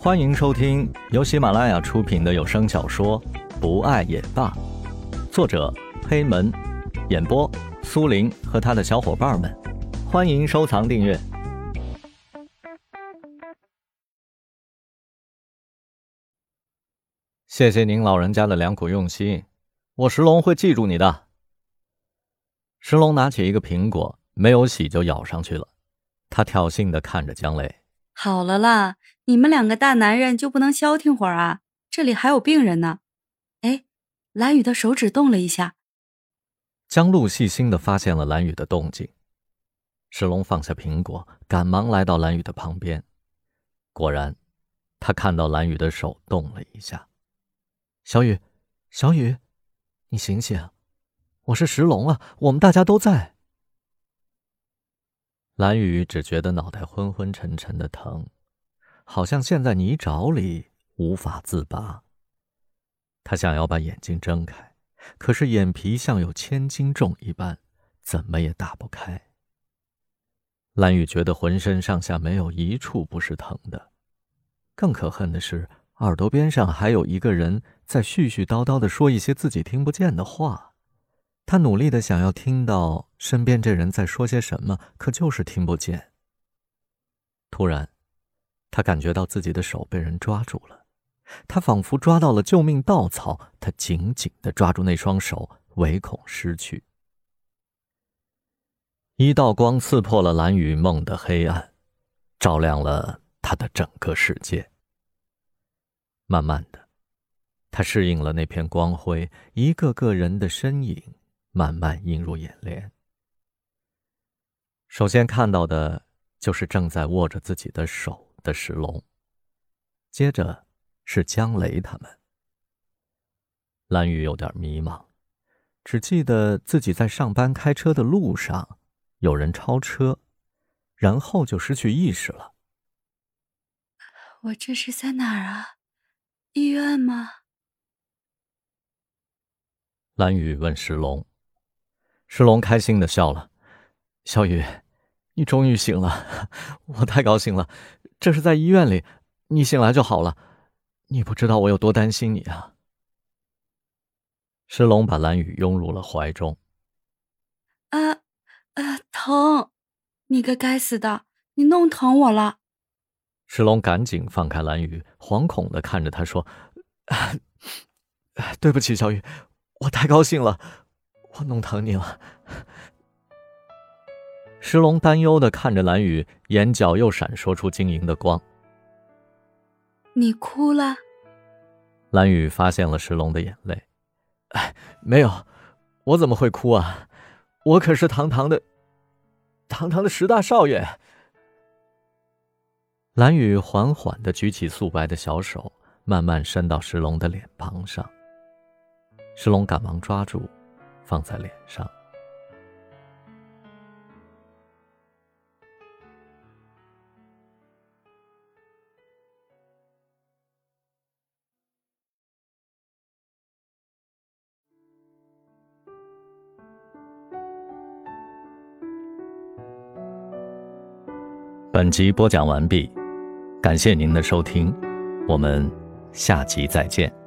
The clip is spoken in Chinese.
欢迎收听由喜马拉雅出品的有声小说《不爱也罢》，作者黑门，演播苏林和他的小伙伴们。欢迎收藏订阅。谢谢您老人家的良苦用心，我石龙会记住你的。石龙拿起一个苹果，没有洗就咬上去了。他挑衅的看着江磊：“好了啦。”你们两个大男人就不能消停会儿啊？这里还有病人呢。哎，蓝雨的手指动了一下。江路细心的发现了蓝雨的动静，石龙放下苹果，赶忙来到蓝雨的旁边。果然，他看到蓝雨的手动了一下。小雨，小雨，你醒醒，我是石龙啊，我们大家都在。蓝雨只觉得脑袋昏昏沉沉的疼。好像陷在泥沼里无法自拔。他想要把眼睛睁开，可是眼皮像有千斤重一般，怎么也打不开。蓝雨觉得浑身上下没有一处不是疼的，更可恨的是，耳朵边上还有一个人在絮絮叨叨的说一些自己听不见的话。他努力的想要听到身边这人在说些什么，可就是听不见。突然。他感觉到自己的手被人抓住了，他仿佛抓到了救命稻草，他紧紧的抓住那双手，唯恐失去。一道光刺破了蓝雨梦的黑暗，照亮了他的整个世界。慢慢的，他适应了那片光辉，一个个人的身影慢慢映入眼帘。首先看到的就是正在握着自己的手。的石龙，接着是江雷他们。蓝雨有点迷茫，只记得自己在上班开车的路上有人超车，然后就失去意识了。我这是在哪儿啊？医院吗？蓝雨问石龙，石龙开心的笑了：“小雨，你终于醒了，我太高兴了。”这是在医院里，你醒来就好了。你不知道我有多担心你啊！石龙把蓝雨拥入了怀中。啊啊，疼！你个该死的，你弄疼我了！石龙赶紧放开蓝雨，惶恐的看着他说：“ 对不起，小雨，我太高兴了，我弄疼你了。”石龙担忧的看着蓝雨，眼角又闪烁出晶莹的光。你哭了？蓝雨发现了石龙的眼泪。哎，没有，我怎么会哭啊？我可是堂堂的，堂堂的石大少爷。蓝雨缓缓的举起素白的小手，慢慢伸到石龙的脸庞上。石龙赶忙抓住，放在脸上。本集播讲完毕，感谢您的收听，我们下集再见。